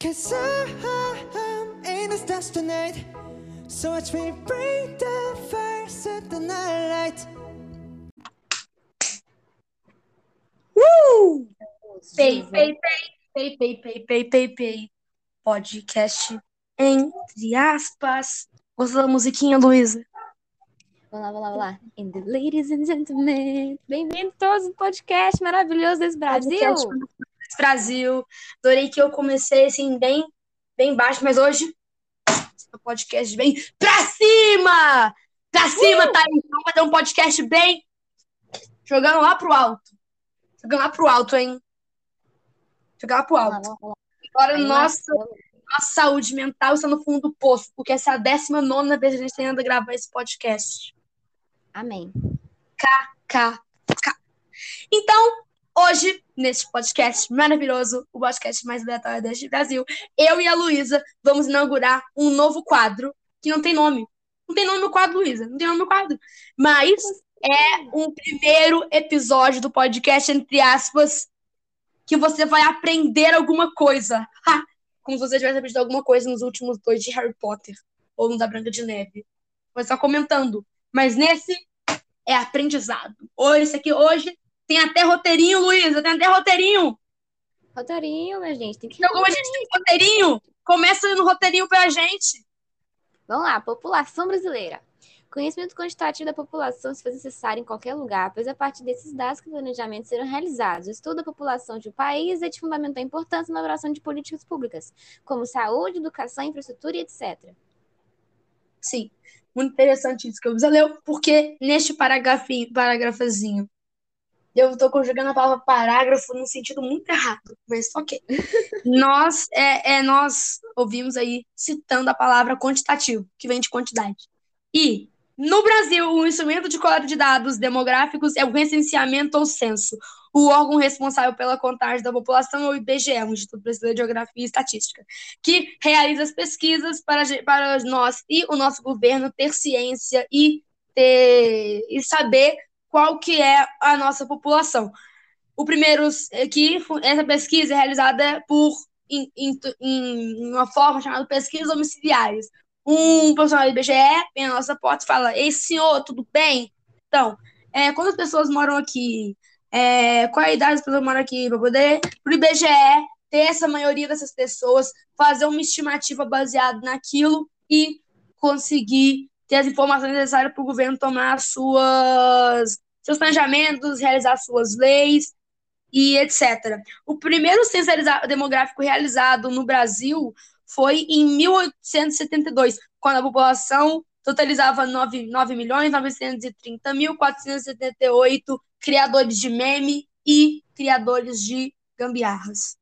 Cause I'm in a stars tonight So watch me bring the fire, set the night light Uh! Pei, pei, pei, pei, pei, pei, pei, pei, Podcast entre aspas. Gostou da musiquinha, Luísa? Vamos lá, vamos lá, vamos lá. And the ladies and gentlemen, bem-vindos todos ao podcast maravilhoso desse Brasil. Podcast Brasil. Adorei que eu comecei assim, bem, bem baixo, mas hoje o podcast bem pra cima! Pra cima, tá aí. Vamos fazer um podcast bem jogando lá pro alto. Jogando lá pro alto, hein? Jogar lá pro alto. Agora, nossa, nossa saúde mental está no fundo do poço, porque essa é a 19 vez que a gente tem indo gravar esse podcast. Amém. K, K. Então, hoje, neste podcast maravilhoso, o podcast mais aleatório deste Brasil, eu e a Luísa vamos inaugurar um novo quadro que não tem nome. Não tem nome no quadro, Luísa. Não tem nome no quadro. Mas é um primeiro episódio do podcast, entre aspas, que você vai aprender alguma coisa. Ha! Como se você tivesse aprendido alguma coisa nos últimos dois de Harry Potter ou no da Branca de Neve. Vai só comentando. Mas nesse é aprendizado. Hoje, esse aqui hoje tem até roteirinho, Luísa. Tem até roteirinho. Roteirinho, minha gente. Tem que... Então, como a gente tem roteirinho, começa no roteirinho pra gente. Vamos lá, população brasileira. Conhecimento quantitativo da população se faz necessário em qualquer lugar, pois a partir desses dados que o planejamento serão realizados. O estudo da população de um país é de fundamental importância na elaboração de políticas públicas, como saúde, educação, infraestrutura e etc. Sim, muito interessante isso que eu leu, porque neste parágrafozinho, eu tô conjugando a palavra parágrafo num sentido muito errado, mas ok. nós, é, é, nós ouvimos aí citando a palavra quantitativo, que vem de quantidade. E, no Brasil, o instrumento de coleta de dados demográficos é o recenseamento ou censo. O órgão responsável pela contagem da população é o IBGE, o Instituto Brasileiro de Geografia e Estatística, que realiza as pesquisas para, para nós e o nosso governo ter ciência e, ter, e saber qual que é a nossa população. O primeiro fu- essa pesquisa é realizada por em, em, em uma forma chamada pesquisas domiciliares. Um profissional do IBGE vem na nossa porta e fala: Ei, senhor, tudo bem? Então, é, quantas pessoas moram aqui? É, qual a idade das pessoas moram aqui? Para poder, para o IBGE ter essa maioria dessas pessoas, fazer uma estimativa baseada naquilo e conseguir ter as informações necessárias para o governo tomar suas, seus planejamentos, realizar suas leis e etc. O primeiro censo demográfico realizado no Brasil foi em 1872, quando a população totalizava 9, 9 milhões 930 mil 478 criadores de meme e criadores de gambiarras.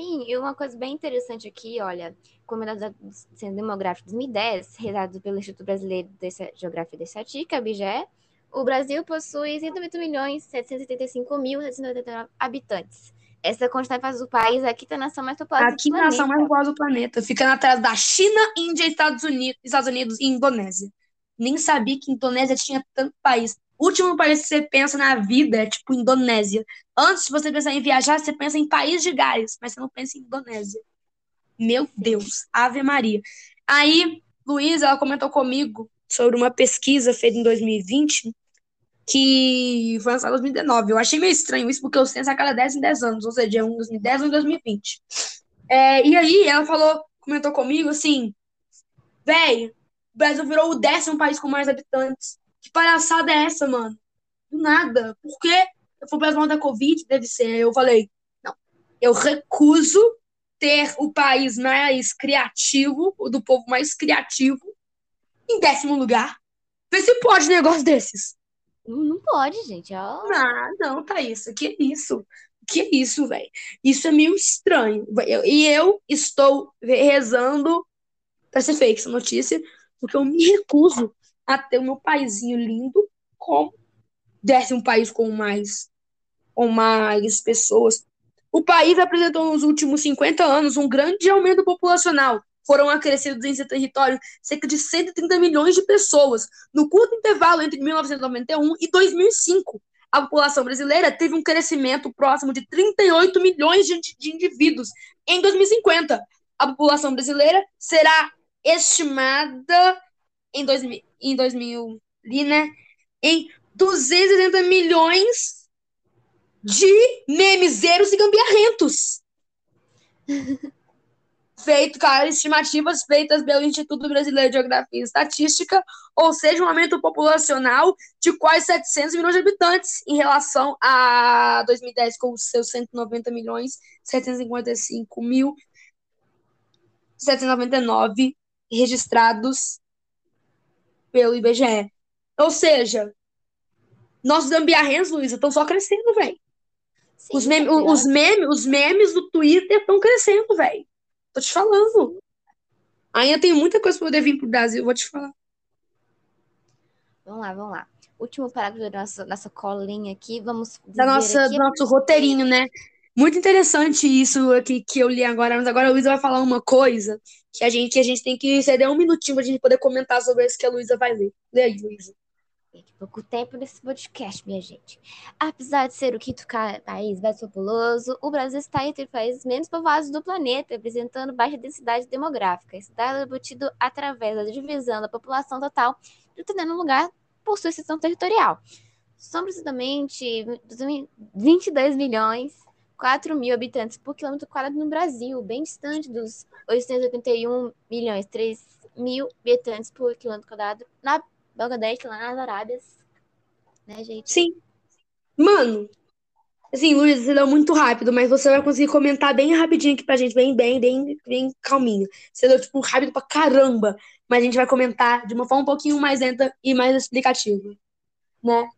Sim, e uma coisa bem interessante aqui, olha, como é da Censo Demográfico 2010, realizado pelo Instituto Brasileiro de Geografia e Estatística, IBGE, o Brasil possui 108 milhões 775 mil 789 habitantes. Essa quantidade faz o país a quinta nação mais populosa do Aqui na nação mais planeta. populosa do planeta, ficando atrás da China, Índia, Estados Unidos, Estados Unidos e Indonésia. Nem sabia que Indonésia tinha tanto país. Último país que você pensa na vida é tipo Indonésia. Antes de você pensar em viajar, você pensa em país de Gales, mas você não pensa em Indonésia. Meu Deus, Ave Maria. Aí, Luísa, ela comentou comigo sobre uma pesquisa feita em 2020 que foi lançada em 2019. Eu achei meio estranho isso, porque o censo a cada 10 em 10 anos, ou seja, é um em 2010 ou em 2020. É, e aí ela falou, comentou comigo assim, véi, o Brasil virou o décimo país com mais habitantes. Que palhaçada é essa, mano? Do nada. Por quê? Eu fui pra da Covid, deve ser. Eu falei, não, eu recuso ter o país mais criativo, o do povo mais criativo, em décimo lugar. Vê se pode um negócio desses. Não, não pode, gente. Ó, Ah, não, Thaís, que isso? Que isso, velho? Isso é meio estranho. Eu- e eu estou rezando para ser fake essa notícia, porque eu me recuso a ter o meu paizinho lindo como décimo país com mais, com mais pessoas. O país apresentou nos últimos 50 anos um grande aumento populacional. Foram acrescidos em seu território cerca de 130 milhões de pessoas no curto intervalo entre 1991 e 2005. a população brasileira teve um crescimento próximo de 38 milhões de indivíduos em 2050. A população brasileira será estimada em 2000, em 2000 né, em 280 milhões de memezeiros e gambiarrentos. Feito, cara, estimativas feitas pelo Instituto Brasileiro de Geografia e Estatística, ou seja, um aumento populacional de quase 700 milhões de habitantes em relação a 2010, com os seus 190 milhões 755 mil 799 registrados pelo IBGE. Ou seja, nossos gambiarrentos, Luísa, estão só crescendo, velho. Os, meme, tá os, meme, os memes do Twitter estão crescendo, velho. Tô te falando. Ainda tem muita coisa pra poder vir pro Brasil, vou te falar. Vamos lá, vamos lá. Último parágrafo da nossa, nossa colinha aqui. Vamos da nossa, aqui... do nosso roteirinho, né? Muito interessante isso aqui que eu li agora, mas agora a Luísa vai falar uma coisa que a gente, que a gente tem que ceder um minutinho pra gente poder comentar sobre isso que a Luísa vai ler. Lê aí, Luísa. Tem pouco tempo nesse podcast, minha gente. Apesar de ser o quinto país mais populoso, o Brasil está entre os países menos povoados do planeta, apresentando baixa densidade demográfica. Isso está embutido através da divisão da população total, determinando lugar por sua extensão territorial. São precisamente 22 milhões 4 mil habitantes por quilômetro quadrado no Brasil, bem distante dos 881 milhões 3 mil habitantes por quilômetro quadrado na Bangladesh, lá nas Arábias. Né, gente? Sim. Mano, assim, Luiz, você deu muito rápido, mas você vai conseguir comentar bem rapidinho aqui pra gente, bem, bem, bem, bem calminho. Você deu, tipo, rápido pra caramba, mas a gente vai comentar de uma forma um pouquinho mais lenta e mais explicativa, né?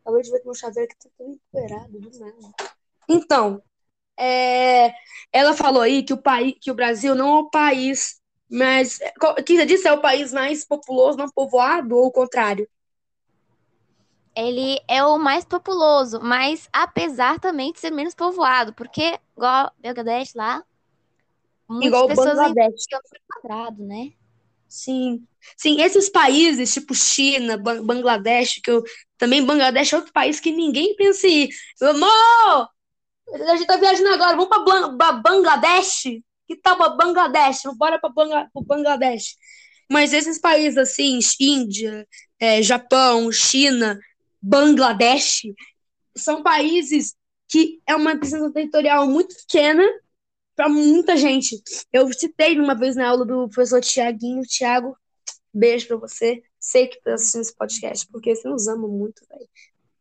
Acabei de ver que meu chaveiro aqui tá tudo empoeirado, do nada. Então, é, ela falou aí que o, país, que o Brasil não é o país mais. que você disse é o país mais populoso, não povoado, ou o contrário? Ele é o mais populoso, mas apesar também de ser menos povoado, porque, igual Bangladesh lá, muitas igual pessoas Bangladesh. quadrado, né? Sim. Sim, esses países, tipo China, Bangladesh, que eu. Também Bangladesh é outro país que ninguém pensa em ir. Amor! A gente tá viajando agora, vamos pra, Bangladesh? Que tal pra Bangladesh? Bora pra Bangla Bangladesh. Mas esses países assim, Índia, é, Japão, China, Bangladesh, são países que é uma presença territorial muito pequena para muita gente. Eu citei uma vez na aula do professor Tiaguinho, Tiago, beijo para você. Sei que tá assistindo esse podcast, porque você nos ama muito, velho.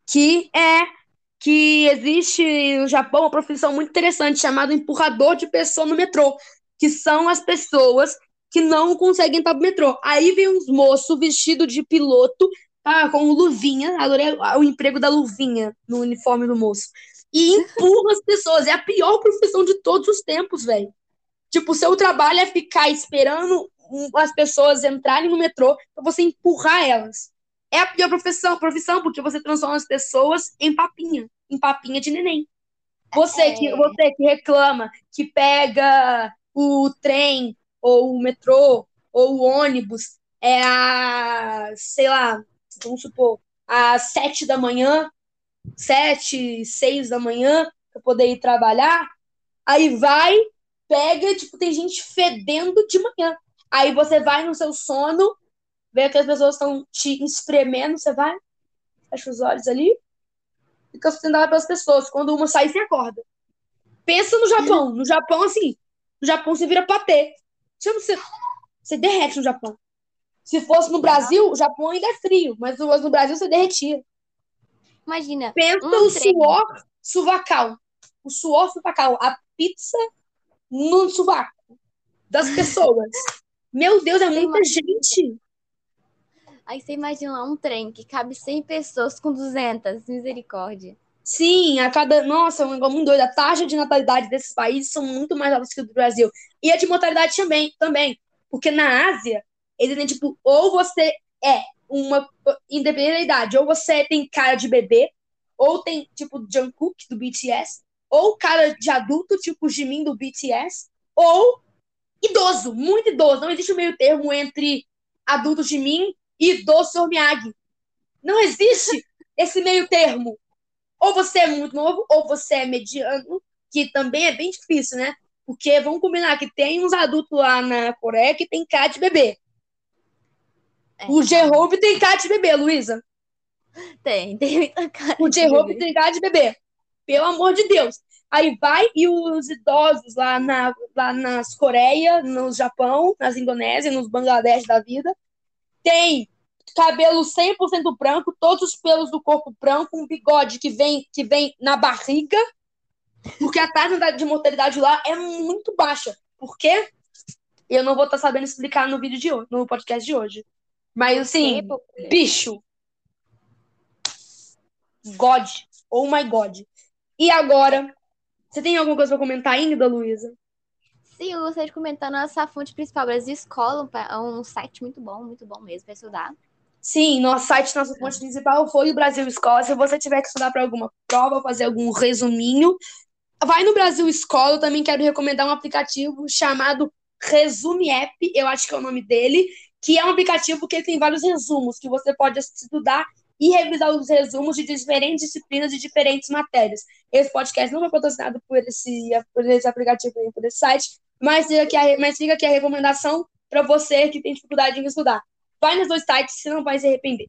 Que é que existe no Japão uma profissão muito interessante chamada empurrador de pessoa no metrô, que são as pessoas que não conseguem entrar no metrô. Aí vem uns moços vestidos de piloto, tá, com luvinha, adorei o emprego da luvinha no uniforme do moço, e empurra as pessoas. É a pior profissão de todos os tempos, velho. Tipo, o seu trabalho é ficar esperando as pessoas entrarem no metrô para você empurrar elas é a pior profissão, profissão porque você transforma as pessoas em papinha, em papinha de neném. Você é. que você que reclama, que pega o trem ou o metrô ou o ônibus é a, sei lá, vamos supor, às sete da manhã, sete, seis da manhã, para poder ir trabalhar, aí vai, pega, tipo, tem gente fedendo de manhã. Aí você vai no seu sono, vê que as pessoas estão te espremendo, você vai, fecha os olhos ali, fica sustentada pelas pessoas. Quando uma sai, você acorda. Pensa no Japão. No Japão, assim, no Japão você vira patê. Você, você derrete no Japão. Se fosse no Brasil, o Japão ainda é frio, mas no Brasil você derretia. Imagina. Pensa um o suor suvacal. O suor suvacal. A pizza no suvaco das pessoas. Meu Deus, é muita gente. Aí você imagina um trem que cabe 100 pessoas com 200, misericórdia. Sim, a cada. Nossa, é um negócio muito doido. A taxa de natalidade desses países são muito mais altas que a do Brasil. E a de mortalidade também, também. Porque na Ásia, eles têm, tipo, ou você é uma. Independente da idade, ou você tem cara de bebê, ou tem, tipo, Jungkook do BTS, ou cara de adulto, tipo Jimin do BTS, ou idoso, muito idoso. Não existe um meio termo entre adulto Jimin e do Sr. Miyagi. Não existe esse meio termo. Ou você é muito novo, ou você é mediano, que também é bem difícil, né? Porque vamos combinar que tem uns adultos lá na Coreia que tem cara de bebê. É, O J-Hope tem cara de bebê, Luísa. Tem, tem muita cara. O J-Hope tem cara de bebê. Pelo amor de Deus. Aí vai e os idosos lá, na, lá nas Coreia, no Japão, nas Indonésia, nos Bangladesh da vida, tem cabelo 100% branco, todos os pelos do corpo branco, um bigode que vem, que vem na barriga, porque a taxa de mortalidade lá é muito baixa. Por quê? Eu não vou estar sabendo explicar no vídeo de hoje, no podcast de hoje. Mas assim, bicho. God. Oh my God. E agora, você tem alguma coisa pra comentar ainda, Luísa? Sim, eu gostaria de comentar nossa fonte principal, Brasil Escola, é um site muito bom, muito bom mesmo para estudar. Sim, nosso site, nossa fonte principal foi o Brasil Escola. Se você tiver que estudar para alguma prova, fazer algum resuminho, vai no Brasil Escola. Eu também quero recomendar um aplicativo chamado Resume App, eu acho que é o nome dele, que é um aplicativo que tem vários resumos que você pode estudar e revisar os resumos de diferentes disciplinas de diferentes matérias. Esse podcast não foi patrocinado por esse, por esse aplicativo nem por esse site, mas fica aqui a, mas fica aqui a recomendação para você que tem dificuldade em estudar. Vai nos dois sites, você não vai se arrepender.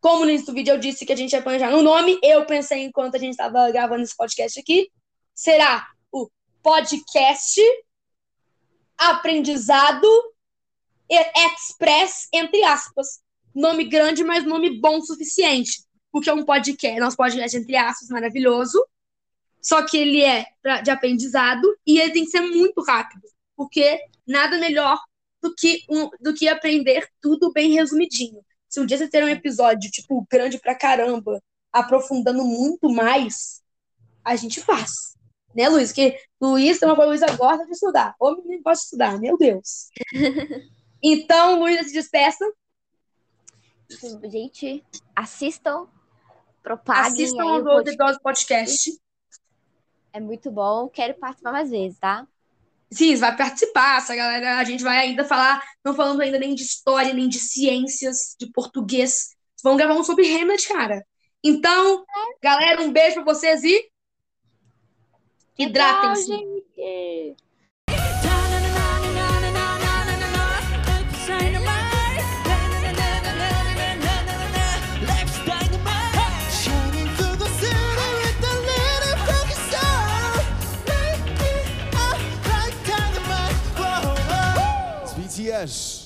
Como no início do vídeo eu disse que a gente ia planejar no nome, eu pensei enquanto a gente estava gravando esse podcast aqui, será o podcast aprendizado express, entre aspas. Nome grande, mas nome bom o suficiente. Porque é um podcast, nosso podcast, entre aspas, maravilhoso. Só que ele é de aprendizado e ele tem que ser muito rápido. Porque nada melhor do que, um, do que aprender tudo bem resumidinho. Se um dia você ter um episódio, tipo, grande pra caramba, aprofundando muito mais, a gente faz. Né, Luiz? Que Luiz tem uma coisa, gosta de estudar. Ô, menino gosta de estudar, meu Deus. Então, Luísa se despeça. Gente, assistam, propaguem Assistam ao. Doze Podcast. É muito bom. Quero participar mais vezes, tá? Sim, vai participar, essa galera. A gente vai ainda falar, não falando ainda nem de história, nem de ciências, de português. Vamos gravar um sobre Hamlet, cara. Então, galera, um beijo pra vocês e hidratem-se. is.